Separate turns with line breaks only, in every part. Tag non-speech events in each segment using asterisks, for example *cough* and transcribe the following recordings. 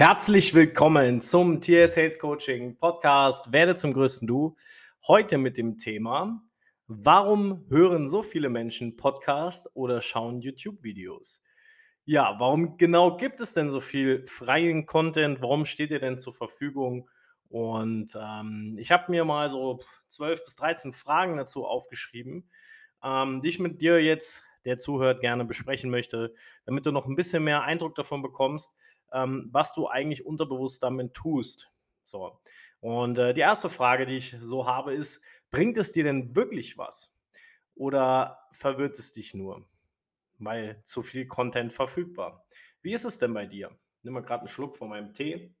Herzlich willkommen zum Tier Sales Coaching Podcast Werde zum größten Du. Heute mit dem Thema, warum hören so viele Menschen Podcast oder schauen YouTube-Videos? Ja, warum genau gibt es denn so viel freien Content? Warum steht ihr denn zur Verfügung? Und ähm, ich habe mir mal so 12 bis 13 Fragen dazu aufgeschrieben, ähm, die ich mit dir jetzt, der zuhört, gerne besprechen möchte, damit du noch ein bisschen mehr Eindruck davon bekommst, ähm, was du eigentlich unterbewusst damit tust. So. Und äh, die erste Frage, die ich so habe, ist, bringt es dir denn wirklich was? Oder verwirrt es dich nur? Weil zu viel Content verfügbar. Wie ist es denn bei dir? Nimm mal gerade einen Schluck von meinem Tee.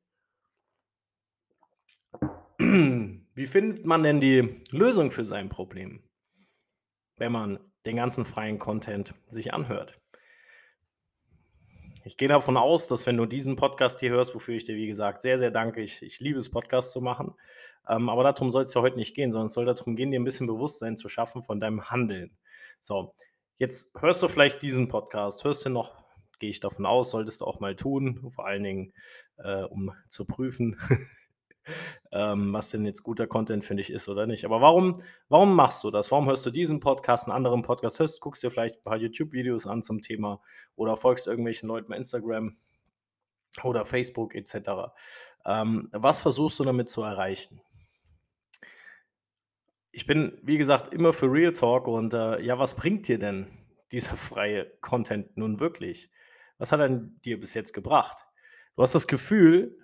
Wie findet man denn die Lösung für sein Problem, wenn man den ganzen freien Content sich anhört? Ich gehe davon aus, dass wenn du diesen Podcast hier hörst, wofür ich dir, wie gesagt, sehr, sehr danke, ich, ich liebe es, Podcasts zu machen, ähm, aber darum soll es ja heute nicht gehen, sondern es soll darum gehen, dir ein bisschen Bewusstsein zu schaffen von deinem Handeln. So, jetzt hörst du vielleicht diesen Podcast, hörst du noch, gehe ich davon aus, solltest du auch mal tun, vor allen Dingen, äh, um zu prüfen, *laughs* ähm, was denn jetzt guter Content für dich ist oder nicht. Aber warum, warum machst du das? Warum hörst du diesen Podcast, einen anderen Podcast, hörst, guckst dir vielleicht ein paar YouTube-Videos an zum Thema oder folgst irgendwelchen Leuten bei Instagram oder Facebook etc. Ähm, was versuchst du damit zu erreichen? Ich bin, wie gesagt, immer für Real Talk und äh, ja, was bringt dir denn dieser freie Content nun wirklich? Was hat er dir bis jetzt gebracht? Du hast das Gefühl,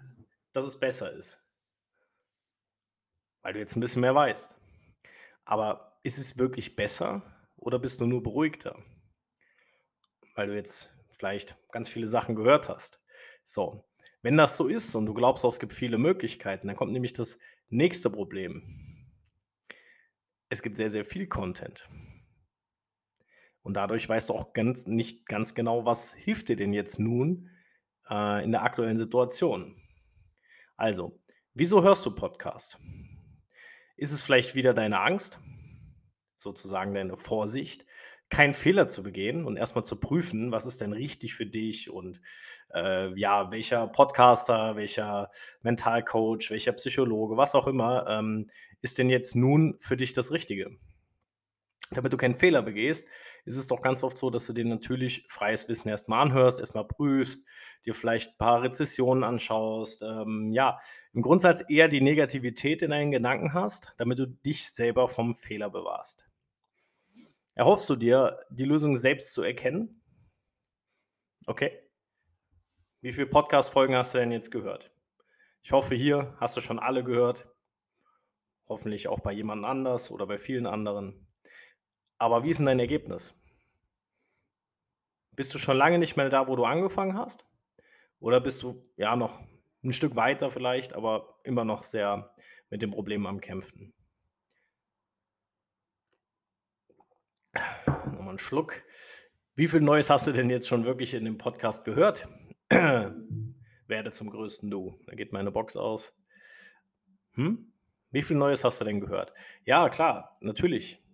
dass es besser ist weil du jetzt ein bisschen mehr weißt. Aber ist es wirklich besser oder bist du nur beruhigter? Weil du jetzt vielleicht ganz viele Sachen gehört hast. So, wenn das so ist und du glaubst, es gibt viele Möglichkeiten, dann kommt nämlich das nächste Problem. Es gibt sehr, sehr viel Content. Und dadurch weißt du auch ganz, nicht ganz genau, was hilft dir denn jetzt nun äh, in der aktuellen Situation. Also, wieso hörst du Podcast? Ist es vielleicht wieder deine Angst, sozusagen deine Vorsicht, keinen Fehler zu begehen und erstmal zu prüfen, was ist denn richtig für dich und äh, ja, welcher Podcaster, welcher Mentalcoach, welcher Psychologe, was auch immer, ähm, ist denn jetzt nun für dich das Richtige? Damit du keinen Fehler begehst, ist es doch ganz oft so, dass du dir natürlich freies Wissen erstmal anhörst, erstmal prüfst, dir vielleicht ein paar Rezessionen anschaust, ähm, ja, im Grundsatz eher die Negativität in deinen Gedanken hast, damit du dich selber vom Fehler bewahrst. Erhoffst du dir, die Lösung selbst zu erkennen? Okay. Wie viele Podcast-Folgen hast du denn jetzt gehört? Ich hoffe, hier hast du schon alle gehört. Hoffentlich auch bei jemand anders oder bei vielen anderen. Aber wie ist denn dein Ergebnis? Bist du schon lange nicht mehr da, wo du angefangen hast? Oder bist du ja noch ein Stück weiter vielleicht, aber immer noch sehr mit dem Problem am Kämpfen? Nochmal einen Schluck. Wie viel Neues hast du denn jetzt schon wirklich in dem Podcast gehört? *clears throat* Werde zum größten Du. Da geht meine Box aus. Hm? Wie viel Neues hast du denn gehört? Ja, klar, natürlich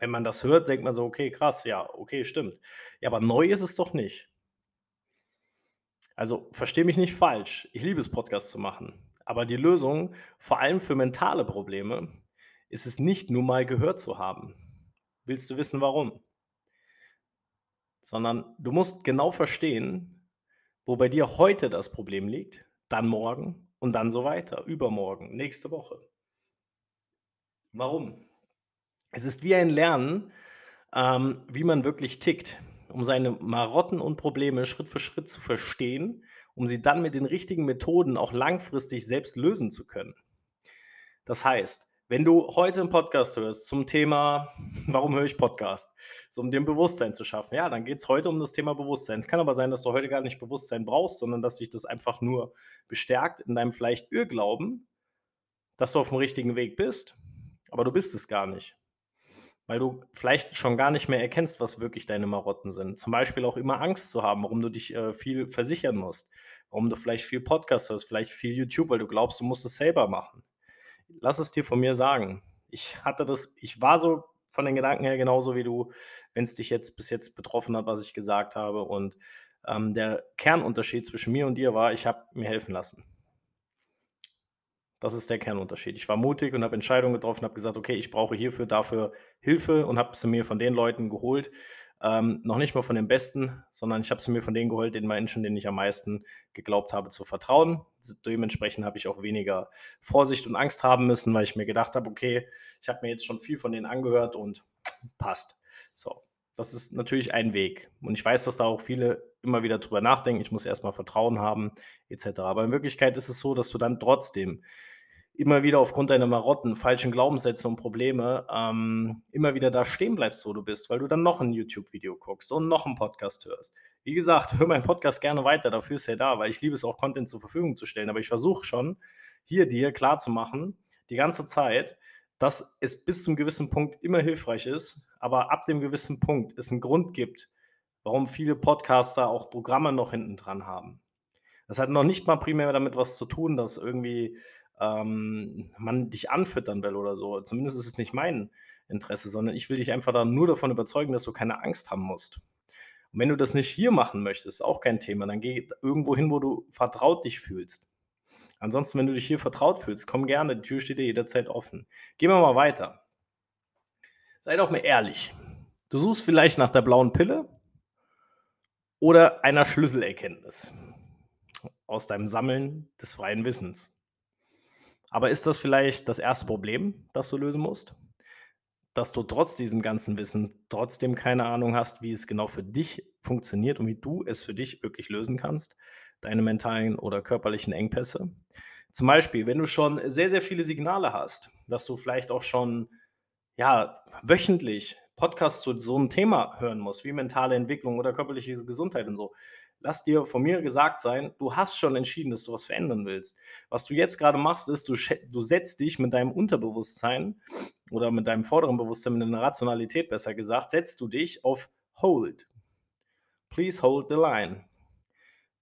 wenn man das hört, denkt man so, okay, krass, ja, okay, stimmt. Ja, aber neu ist es doch nicht. Also verstehe mich nicht falsch. Ich liebe es, Podcasts zu machen. Aber die Lösung, vor allem für mentale Probleme, ist es nicht nur mal gehört zu haben. Willst du wissen, warum? Sondern du musst genau verstehen, wo bei dir heute das Problem liegt, dann morgen und dann so weiter, übermorgen, nächste Woche. Warum? Es ist wie ein Lernen, ähm, wie man wirklich tickt, um seine Marotten und Probleme Schritt für Schritt zu verstehen, um sie dann mit den richtigen Methoden auch langfristig selbst lösen zu können. Das heißt, wenn du heute einen Podcast hörst zum Thema, *laughs* warum höre ich Podcast? So, um ein Bewusstsein zu schaffen. Ja, dann geht es heute um das Thema Bewusstsein. Es kann aber sein, dass du heute gar nicht Bewusstsein brauchst, sondern dass sich das einfach nur bestärkt in deinem vielleicht Irrglauben, dass du auf dem richtigen Weg bist, aber du bist es gar nicht weil du vielleicht schon gar nicht mehr erkennst, was wirklich deine Marotten sind. Zum Beispiel auch immer Angst zu haben, warum du dich äh, viel versichern musst, warum du vielleicht viel Podcast hörst, vielleicht viel YouTube, weil du glaubst, du musst es selber machen. Lass es dir von mir sagen. Ich hatte das, ich war so von den Gedanken her genauso wie du, wenn es dich jetzt bis jetzt betroffen hat, was ich gesagt habe. Und Ähm, der Kernunterschied zwischen mir und dir war, ich habe mir helfen lassen. Das ist der Kernunterschied. Ich war mutig und habe Entscheidungen getroffen, habe gesagt: „Okay, ich brauche hierfür, dafür Hilfe“ und habe sie mir von den Leuten geholt, ähm, noch nicht mal von den Besten, sondern ich habe sie mir von denen geholt, den Menschen, denen ich am meisten geglaubt habe zu vertrauen. Dementsprechend habe ich auch weniger Vorsicht und Angst haben müssen, weil ich mir gedacht habe: „Okay, ich habe mir jetzt schon viel von denen angehört und passt.“ So, das ist natürlich ein Weg. Und ich weiß, dass da auch viele immer wieder drüber nachdenken: „Ich muss erst mal Vertrauen haben“ et cetera. Aber in Wirklichkeit ist es so, dass du dann trotzdem immer wieder aufgrund deiner Marotten, falschen Glaubenssätze und Probleme, ähm, immer wieder da stehen bleibst, wo du bist, weil du dann noch 'n YouTube-Video guckst und noch 'n Podcast hörst. Wie gesagt, hör meinen Podcast gerne weiter, dafür ist er da, weil ich liebe es auch, Content zur Verfügung zu stellen. Aber ich versuche schon, hier dir klarzumachen, die ganze Zeit, dass es bis zum gewissen Punkt immer hilfreich ist, aber ab dem gewissen Punkt es 'n Grund gibt, warum viele Podcaster auch Programme noch hinten dran haben. Das hat noch nicht mal primär damit was zu tun, dass irgendwie, ähm, man dich anfüttern will oder so. Zumindest ist es nicht mein Interesse, sondern ich will dich einfach da nur davon überzeugen, dass du keine Angst haben musst. Und wenn du das nicht hier machen möchtest, auch kein Thema, dann geh irgendwo hin, wo du vertraut dich fühlst. Ansonsten, wenn du dich hier vertraut fühlst, komm gerne, die Tür steht dir jederzeit offen. Gehen wir mal weiter. Sei doch mal ehrlich. Du suchst vielleicht nach der blauen Pille oder einer Schlüsselerkenntnis aus deinem Sammeln des freien Wissens. Aber ist das vielleicht das erste Problem, das du lösen musst? Dass du trotz diesem ganzen Wissen trotzdem keine Ahnung hast, wie es genau für dich funktioniert und wie du es für dich wirklich lösen kannst, deine mentalen oder körperlichen Engpässe? Zum Beispiel, wenn du schon sehr, sehr viele Signale hast, dass du vielleicht auch schon, ja, wöchentlich Podcasts zu so 'nem Thema hören musst, wie mentale Entwicklung oder körperliche Ges Gesundheit und so. Lass dir von mir gesagt sein, du hast schon entschieden, dass du was verändern willst. Was du jetzt grade machst, ist, du du setzt dich mit deinem Unterbewusstsein oder mit deinem vorderen Bewusstsein, mit deiner Rationalität besser gesagt, setzt du dich auf Hold. Please hold the line.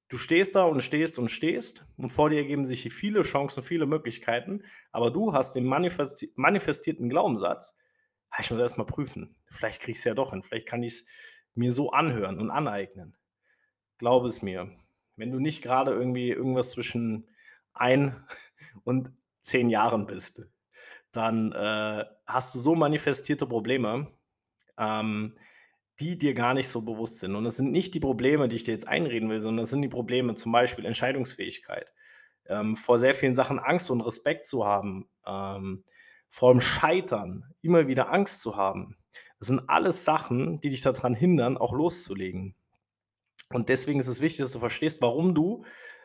Du stehst da und stehst und stehst und vor dir ergeben sich viele Chancen, viele Möglichkeiten, aber du hast den manifesti manifestierten Glaubenssatz: „Ah, ich muss erst mal prüfen. Vielleicht kriege ich's ja doch hin. Vielleicht kann ich's mir so anhören und aneignen.“ Glaube es mir, wenn du nicht grade irgendwie irgendwas zwischen 1 *laughs* und 10 Jahren bist, dann, äh, hast du so manifestierte Probleme, ähm, die dir gar nicht so bewusst sind. Und das sind nicht die Probleme, die ich dir jetzt einreden will, sondern das sind die Probleme, zum Beispiel Entscheidungsfähigkeit, ähm, vor sehr vielen Sachen Angst und Respekt zu haben, ähm, vorm Scheitern immer wieder Angst zu haben. Das sind alles Sachen, die dich da dran hindern, auch loszulegen. Und deswegen ist es wichtig, dass du verstehst, warum du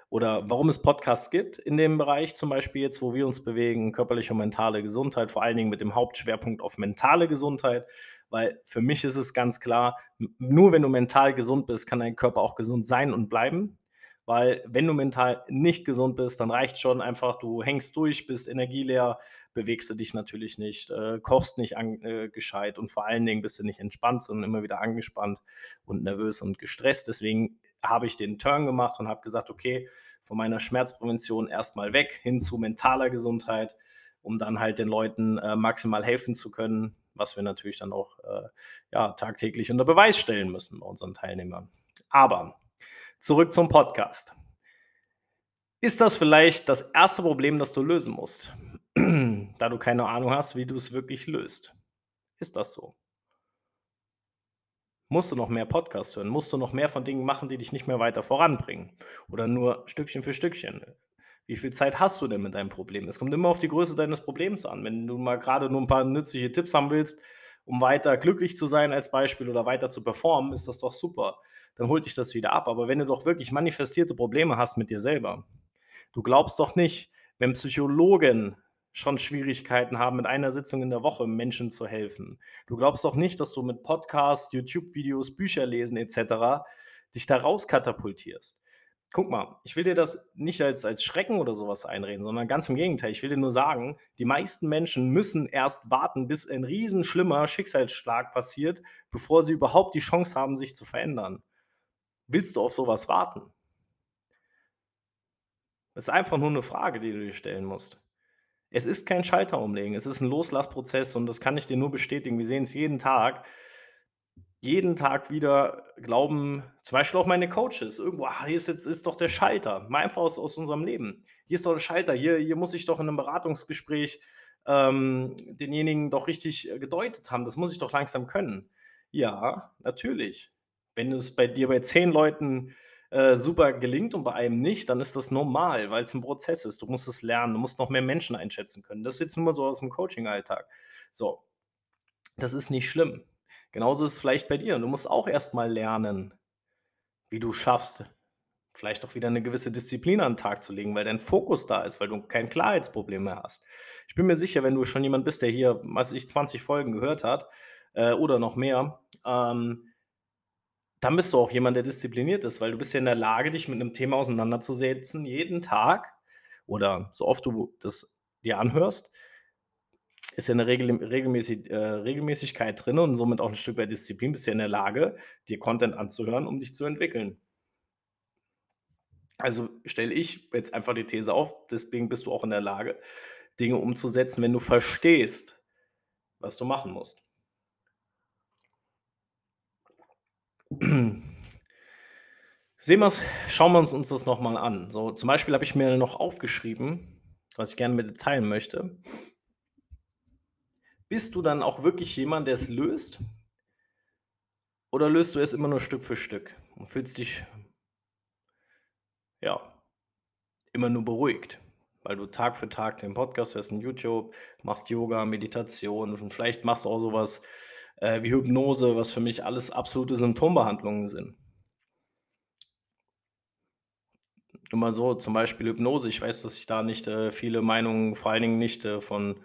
oder warum es Podcasts gibt in dem Bereich zum Beispiel jetzt, wo wir uns bewegen, körperliche und mentale Gesundheit, vor allen Dingen mit dem Hauptschwerpunkt auf mentale Gesundheit, weil für mich ist es ganz klar, nur wenn du mental gesund bist, kann dein Körper auch gesund sein und bleiben, weil wenn du mental nicht gesund bist, dann reicht's schon einfach, du hängst durch, bist energieleer, bewegst du dich natürlich nicht, äh, kochst nicht an äh, gescheit und vor allen Dingen bist du nicht entspannt, sondern immer wieder angespannt und nervös und gestresst. Deswegen habe ich den Turn gemacht und habe gesagt: „Okay, von meiner Schmerzprävention erst mal weg hin zu mentaler Gesundheit“, um dann halt den Leuten, äh, maximal helfen zu können, was wir natürlich dann auch, äh, ja, tagtäglich unter Beweis stellen müssen bei unseren Teilnehmern. Aber zurück zum Podcast. Ist das vielleicht das erste Problem, das du lösen musst, da du keine Ahnung hast, wie du's wirklich löst? Ist das so? Musst du noch mehr Podcasts hören? Musst du noch mehr von Dingen machen, die dich nicht mehr weiter voranbringen oder nur Stückchen für Stückchen? Wie viel Zeit hast du denn mit deinem Problem? Es kommt immer auf die Größe deines Problems an. Wenn du mal grade nur 'n paar nützliche Tipps haben willst, um weiter glücklich zu sein als Beispiel oder weiter zu performen, ist das doch super. Dann holt dich das wieder ab. Aber wenn du doch wirklich manifestierte Probleme hast mit dir selber du glaubst doch nicht, wenn Psychologen schon Schwierigkeiten haben, mit einer Sitzung in der Woche Menschen zu helfen. Du glaubst doch nicht, dass du mit Podcasts, YouTube-Videos, Bücher lesen et cetera dich da rauskatapultierst. Guck mal, ich will dir das nicht als als Schrecken oder so was einreden, sondern ganz im Gegenteil. Ich will dir nur sagen, die meisten Menschen müssen erst warten, bis ein riesenschlimmer Schicksalsschlag passiert, bevor sie überhaupt die Chance haben, sich zu verändern. Willst du auf so was warten? Ist einfach nur 'ne Frage, die du dir stellen musst. Es ist kein Schalter umlegen, es ist 'n Loslassprozess und das kann ich dir nur bestätigen. Wir sehen's jeden Tag. jeden Tag wieder glauben zum Beispiel auch meine Coaches, irgendwo: „Ah, hier ist jetzt ist doch der Schalter.“ Mal einfach aus aus unserem Leben. „Hier ist doch der Schalter, hier hier muss ich doch in 'nem Beratungsgespräch, ähm, denjenigen doch richtig, äh, gedeutet haben. Das muss ich doch langsam können.“ Ja, natürlich. Wenn es bei dir bei 10 Leuten, äh, super gelingt und bei einem nicht, dann ist das normal, weil's 'n Prozess ist. Du musst es lernen, du musst noch mehr Menschen einschätzen können. Das ist jetzt nur mal so aus'm Coaching-Alltag. So. Das ist nicht schlimm. Genauso ist es vielleicht bei dir. Du musst auch erst mal lernen, wie du schaffst, vielleicht auch wieder 'ne gewisse Disziplin an 'n Tag zu legen, weil dein Fokus da ist, weil du kein Klarheitsproblem mehr hast. Ich bin mir sicher, wenn du schon jemand bist, der hier, was ich, 20 Folgen gehört hat, äh, oder noch mehr, ähm dann bist du auch jemand, der diszipliniert ist, weil du bist ja in der Lage, dich mit 'nem Thema auseinanderzusetzen jeden Tag oder so oft du das dir anhörst. Ist ja 'ne Regel regelmäßig äh, Regelmäßigkeit drin und somit auch 'n Stück weit Disziplin. Bist ja in der Lage, dir Content anzuhören, um dich zu entwickeln. Also, stelle ich jetzt einfach die These auf, deswegen bist du auch in der Lage, Dinge umzusetzen, wenn du verstehst, was du machen musst. Sehen wir's schauen wir uns das noch mal an. So, zum Beispiel habe ich mir noch aufgeschrieben, was ich gerne mit dir teilen möchte. Bist du dann auch wirklich jemand, der es löst? Oder löst du es immer nur Stück für Stück und fühlst dich ja, immer nur beruhigt, weil du Tag für Tag den Podcast hörst YouTube, machst Yoga, Meditation und vielleicht machst du auch so was, äh, wie Hypnose, was für mich alles absolute Symptombehandlungen sind. Nur mal so, zum Beispiel Hypnose. Ich weiß, dass ich da nicht, äh, viele Meinungen, vor allen Dingen nicht, äh, von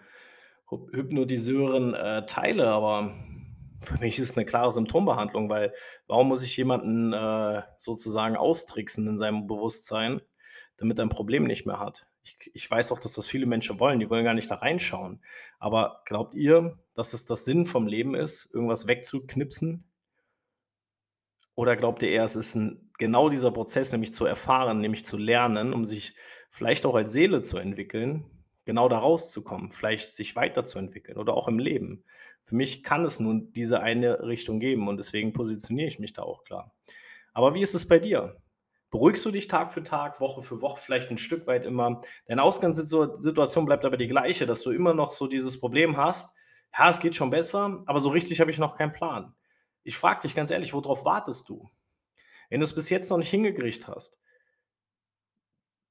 Hyp Hypnotiseuren, äh, teile, aber für mich ist 'ne klare Symptombehandlung, weil warum muss ich jemanden, äh, sozusagen austricksen in seinem Bewusstsein, damit er 'n Problem nicht mehr hat? Ich ich weiß auch, dass das viele Menschen wollen, die wollen gar nicht da reinschauen. Aber glaubt ihr, dass es das Sinn vom Leben ist, irgendwas wegzuknipsen? Oder glaubt ihr eher, es ist 'n genau dieser Prozess, nämlich zu erfahren, nämlich zu lernen, um sich vielleicht auch als Seele zu entwickeln, genau da rauszukommen, vielleicht sich weiterzuentwickeln oder auch im Leben? Für mich kann es nur diese eine Richtung geben und deswegen positioniere ich mich da auch klar. Aber wie ist es bei dir? Beruhigst du dich Tag für Tag, Woche für Woche, vielleicht 'n Stück weit immer? Deine Ausgangssituat Situation bleibt aber die gleiche, dass du immer noch so dieses Problem hast: „Ja, es geht schon besser, aber so richtig habe ich noch keinen Plan.“ Ich frage dich ganz ehrlich, worauf wartest du? Wenn du's bis jetzt noch nicht hingekriegt hast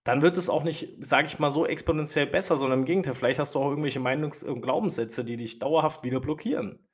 dann wird es auch nicht, sage ich mal so, exponentiell besser, sondern im Gegenteil, vielleicht hast du auch irgendwelche Meinungs und Glaubenssätze, die dich dauerhaft wieder blockieren.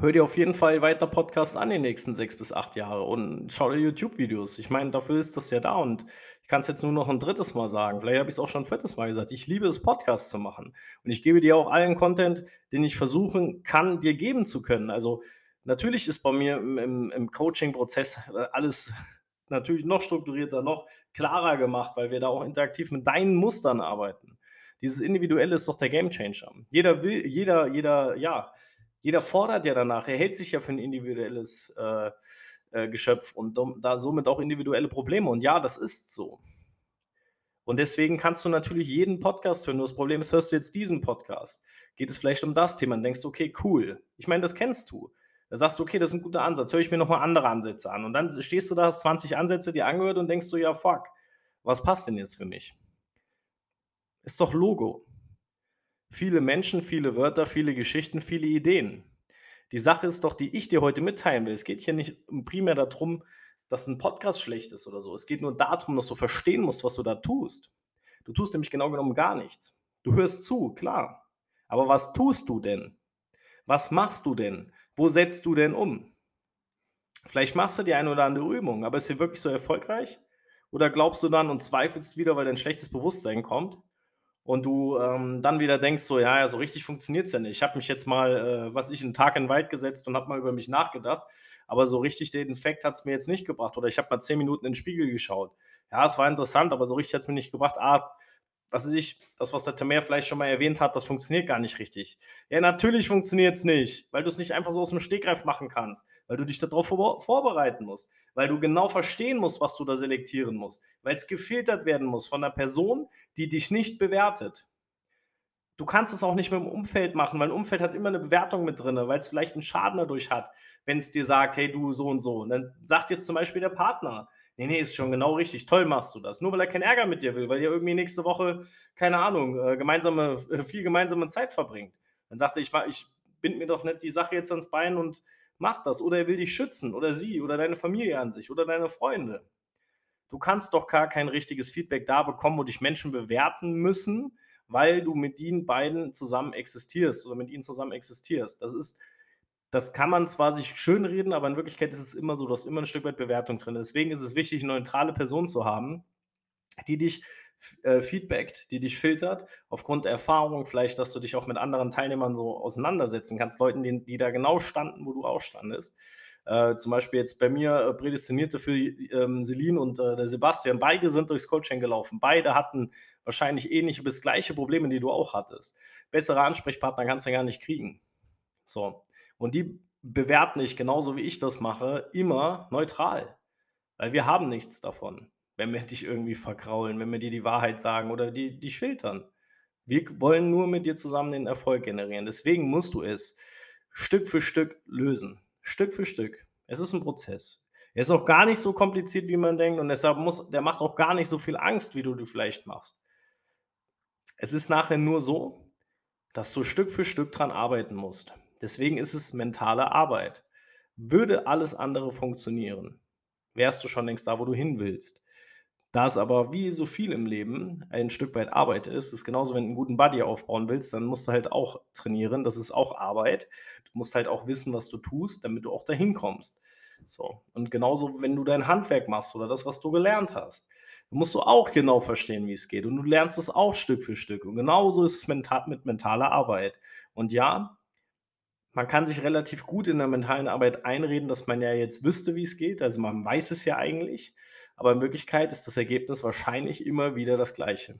Hör dir auf jeden Fall weiter Podcasts an die nächsten 6 bis 8 Jahre und schau dir YouTube-Videos. Ich meine, dafür ist das ja da und ich kann's jetzt nur noch 'n 3. Mal sagen. Vielleicht habe ich's auch schon 4. Mal gesagt. Ich liebe es, Podcasts zu machen und ich gebe dir auch allen Content, den ich versuchen kann, dir geben zu können. Also, natürlich ist bei mir im im im Coaching-Prozess, äh, alles *laughs* natürlich noch strukturierter, noch klarer gemacht, weil wir da auch interaktiv mit deinen Mustern arbeiten. Dieses Individuelle ist doch der Gamechanger. Jeder will jeder jeder ja, jeder fordert ja danach. Er hält sich ja für 'n individuelles, äh, äh, Geschöpf und da somit auch individuelle Probleme und ja, das ist so. Und deswegen kannst du natürlich jeden Podcast hören, nur das Problem ist, hörst du jetzt diesen Podcast, geht es vielleicht um das Thema und denkst: „Okay, cool.“ Ich meine, das kennst du. Da sagst du: „Okay, das ist 'n guter Ansatz, höre ich mir noch mal andere Ansätze an.“ Und dann stehst du da, hast 20 Ansätze dir angehört und denkst du: „Ja, fuck, was passt denn jetzt für mich?“ Ist doch Logo. Viele Menschen, viele Wörter, viele Geschichten, viele Ideen. Die Sache ist doch, die ich dir heute mitteilen will es geht hier nicht, primär da drum, dass 'n Podcast schlecht ist oder so. Es geht nur da drum, dass du verstehen musst, was du da tust. Du tust nämlich genau genommen gar nichts. Du hörst zu, klar. Aber was tust du denn? Was machst du denn? Wo setzt du denn um? Vielleicht machst du die eine oder andere Übung, aber ist sie wirklich so erfolgreich? Oder glaubst du dann und zweifelst wieder, weil dein schlechtes Bewusstsein kommt und du, ähm, dann wieder denkst so: „Ja, ja, so richtig funktioniert's ja nicht. Ich habe mich jetzt mal, äh, was ich, 'n Tag in 'n Wald gesetzt und habe mal über mich nachgedacht, aber so richtig den Effekt hat's mir jetzt nicht gebracht.“ Oder ich habe mal 10 Minuten in 'n Spiegel geschaut. Ja, es war interessant, aber so richtig hat's mir nicht gebracht. Ah, was weiß ich, das, was der Tamer vielleicht schon mal erwähnt hat, das funktioniert gar nicht richtig. Ja, natürlich funktioniert's nicht, weil du's nicht einfach so aus'm Stegreif machen kannst, weil du dich da drauf vor vorbereiten musst, weil du genau verstehen musst, was du da selektieren musst, weil's gefiltert werden muss von 'ner Person, die dich nicht bewertet. Du kannst es auch nicht mit dem Umfeld machen, weil 'n Umfeld hat immer 'ne Bewertung mit drinne, weil's vielleicht 'n Schaden dadurch hat, wenn's dir sagt: „Hey, du so und so.“ Und dann sagt jetzt zum Beispiel der Partner: „Ne, ne, ist schon genau richtig, toll machst du das.“ Nur weil er keinen Ärger mit dir will, weil ihr irgendwie nächste Woche, keine Ahnung, äh, gemeinsame äh, viel gemeinsame Zeit verbringt. Dann sagt er: „Ich ich binde mir doch nicht die Sache jetzt ans Bein und mache das.“ Oder er will dich schützen oder sie oder deine Familie an sich oder deine Freunde. Du kannst doch gar kein richtiges Feedback da bekommen, wo dich Menschen bewerten müssen, weil du mit ihnen beiden zusammen existierst oder mit ihnen zusammen existierst. Das ist das kann man zwar sich schönreden, aber in Wirklichkeit ist es immer so, du hast immer 'n Stück weit Bewertung drin. Deswegen ist es wichtig, 'ne neutrale Person zu haben, die dich äh, feedbackt, die dich filtert aufgrund der Erfahrung, vielleicht, dass du dich auch mit anderen Teilnehmern so auseinandersetzen kannst, Leuten, die die da genau standen, wo du auch standest. Äh, zum Beispiel jetzt bei mir, äh, prädestiniert dafür, ähm, Selin und, äh, der Sebastian. Beide sind durchs Coaching gelaufen. Beide hatten wahrscheinlich ähnliche bis gleiche Probleme, die du auch hattest. Bessere Ansprechpartner kannst du gar nicht kriegen. So. Und die bewerten dich genauso wie ich das mache, immer neutral, weil wir haben nichts davon, wenn wir *laughs* dich irgendwie vergraulen, wenn wir dir die Wahrheit sagen oder die dich filtern. Wir wollen nur mit dir zusammen den Erfolg generieren. Deswegen musst du es Stück für Stück lösen. Stück für Stück. Es ist 'n Prozess. Er ist auch gar nicht so kompliziert, wie man denkt und deshalb muss der macht auch gar nicht so viel Angst, wie du dir vielleicht machst. Es ist nachher nur so, dass du Stück für Stück dran arbeiten musst. Deswegen ist es mentale Arbeit. Würde alles andere funktionieren, wärst du schon längst da, wo du hin willst. Da es aber wie so viel im Leben ein Stück weit Arbeit ist ist genauso, wenn du 'n guten Buddy aufbauen willst, dann musst du halt auch trainieren. Das ist auch Arbeit. Du musst halt auch wissen, was du tust, damit du auch dahin kommst. So. Und genauso, wenn du dein Handwerk machst oder das, was du gelernt hast, musst du auch genau verstehen, wie es geht. Und du lernst es auch Stück für Stück. Und genauso ist es mit mentaler Arbeit. Und ja, man kann sich relativ gut in der mentalen Arbeit einreden, dass man ja jetzt wüsste, wie es geht. Also, man weiß es ja eigentlich, aber in Wirklichkeit ist das Ergebnis wahrscheinlich immer wieder das Gleiche.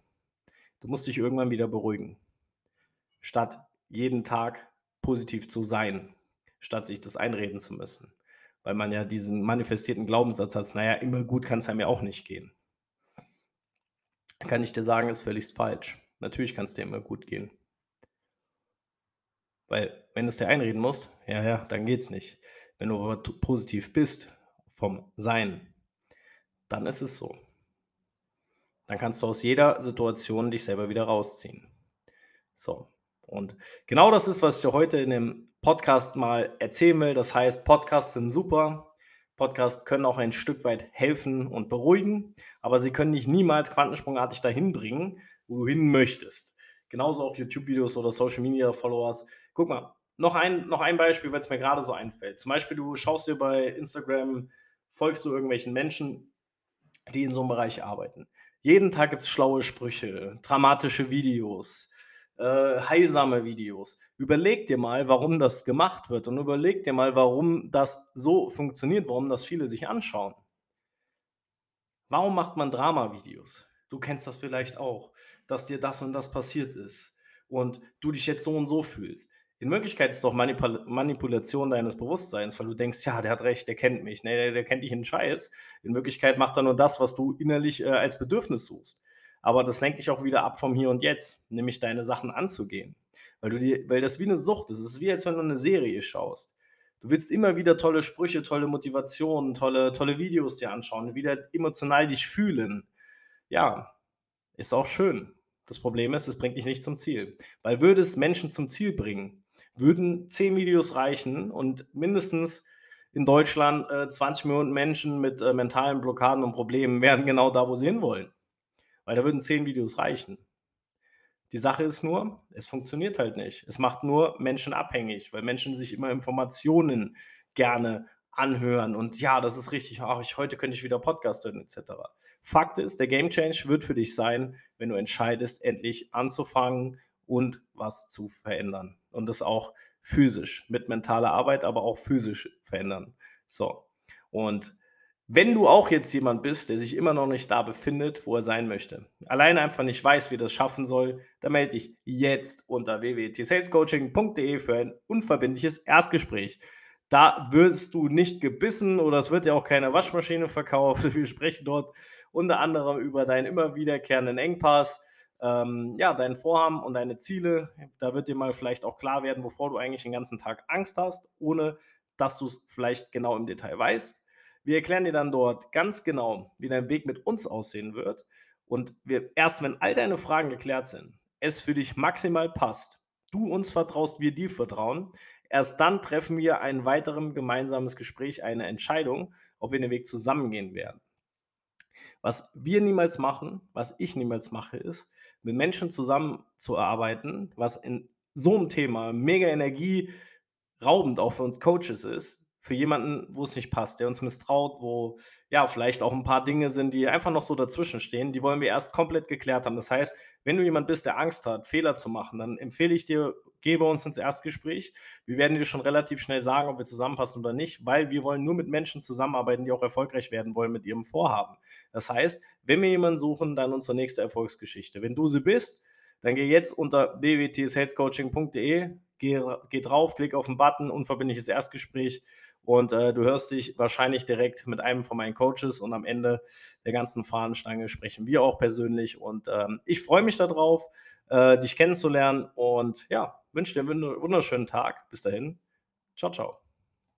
Du musst dich irgendwann wieder beruhigen, statt jeden Tag positiv zu sein, statt sich das einreden zu müssen, weil man ja diesen manifestierten Glaubenssatz hat: „Na ja, immer gut kann's einem ja auch nicht gehen.“ Kann ich dir sagen, ist völligst falsch. Natürlich kann's dir immer gut gehen. Weil, wenn du's dir einreden musst, ja, ja, dann geht's nicht. Wenn du aber positiv bist vom Sein, dann ist es so. Dann kannst du aus jeder Situation dich selber wieder rausziehen. So. Und genau das ist, was ich dir heute in dem Podcast mal erzählen will. Das heißt, Podcasts sind super. Podcasts können auch ein Stück weit helfen und beruhigen, aber sie können dich niemals quantensprungartig dahin bringen, wo du hin möchtest. Genauso auch YouTube-Videos oder Social-Media-Followers. Guck mal, noch ein noch ein Beispiel, weil's mir grade so einfällt. Zum Beispiel, du schaust dir bei Instagram folgst du irgendwelchen Menschen, die in so 'nem Bereich arbeiten. Jeden Tag gibt's schlaue Sprüche, dramatische Videos, äh, heilsame Videos. Überleg dir mal, warum das gemacht wird und überleg dir mal, warum das so funktioniert, warum das viele sich anschauen. Warum macht man Dramavideos? Du kennst das vielleicht auch, dass dir das und das passiert ist und du dich jetzt so und so fühlst. In Wirklichkeit ist doch Manipal Manipulation deines Bewusstseins, weil du denkst: „Ja, der hat recht, der kennt mich.“ Ne, der der kennt dich 'n Scheiß. In Wirklichkeit macht er nur das, was du innerlich, äh, als Bedürfnis suchst. Aber das lenkt dich auch wieder ab vom Hier und Jetzt, nämlich deine Sachen anzugehen, weil du dir weil das wie 'ne Sucht ist. Es ist wie, als wenn du 'ne Serie schaust. Du willst immer wieder tolle Sprüche, tolle Motivationen, tolle tolle Videos dir anschauen, wieder emotional dich fühlen. Ja, ist auch schön. Das Problem ist, es bringt dich nicht zum Ziel. Weil würde es Menschen zum Ziel bringen, würden 10 Videos reichen und mindestens in Deutschland, äh, 20.000.000 Menschen mit, äh, mentalen Blockaden und Problemen *laughs* wären genau da, wo sie hinwollen. Weil da würden 10 Videos reichen. Die Sache ist nur, es funktioniert halt nicht. Es macht nur Menschen abhängig, weil Menschen sich immer Informationen gerne anhören und: „Ja, das ist richtig. Ach, ich heute könnte ich wieder Podcast hören“, et cetera. Fakt ist, der Game Change wird für dich sein, wenn du entscheidest, endlich anzufangen und was zu verändern und das auch physisch mit mentaler Arbeit, aber auch physisch verändern. So. Und wenn du auch jetzt jemand bist, der sich immer noch nicht da befindet, wo er sein möchte, alleine einfach nicht weiß, wie das schaffen soll, dann melde dich jetzt unter www.tsalescoaching.de für ein unverbindliches Erstgespräch. Da wirst du nicht gebissen oder es wird dir auch keine Waschmaschine verkauft. *laughs* Wir sprechen dort unter anderem über deinen immer wiederkehrenden Engpass, ähm, ja, dein Vorhaben und deine Ziele. Da wird dir mal vielleicht auch klar werden, wovor du eigentlich den ganzen Tag Angst hast, ohne dass du es vielleicht genau im Detail weißt. Wir erklären dir dann dort ganz genau, wie dein Weg mit uns aussehen wird. Und wir, erst wenn all deine Fragen geklärt sind, es für dich maximal passt, du uns vertraust, wir dir vertrauen, erst dann treffen wir ein weiteres gemeinsames Gespräch, eine Entscheidung, ob wir den Weg zusammengehen werden. Was wir niemals machen, was ich niemals mache, ist, mit Menschen zusammenzuarbeiten, was in so einem Thema mega energieraubend auch für uns Coaches ist, für jemanden, wo es nicht passt, der uns misstraut, wo ja vielleicht auch ein paar Dinge sind, die einfach noch so dazwischen stehen, die wollen wir erst komplett geklärt haben. Das heißt, wenn du jemand bist, der Angst hat, Fehler zu machen, dann empfehle ich dir, gebe uns ins Erstgespräch. Wir werden dir schon relativ schnell sagen, ob wir zusammenpassen oder nicht, weil wir wollen nur mit Menschen zusammenarbeiten, die auch erfolgreich werden wollen mit ihrem Vorhaben. Das heißt, wenn wir jemanden suchen, dann unsere nächste Erfolgsgeschichte. Wenn du sie bist, dann geh jetzt unter www.salescoaching.de, geh, geh drauf, klick auf den Button, unverbindliches Erstgespräch und äh, du hörst dich wahrscheinlich direkt mit einem von meinen Coaches und am Ende der ganzen Fahnenstange sprechen wir auch persönlich. Und ähm, ich freue mich darauf, äh, dich kennenzulernen und ja, wünsche dir einen wunderschönen Tag. Bis dahin. Ciao, ciao.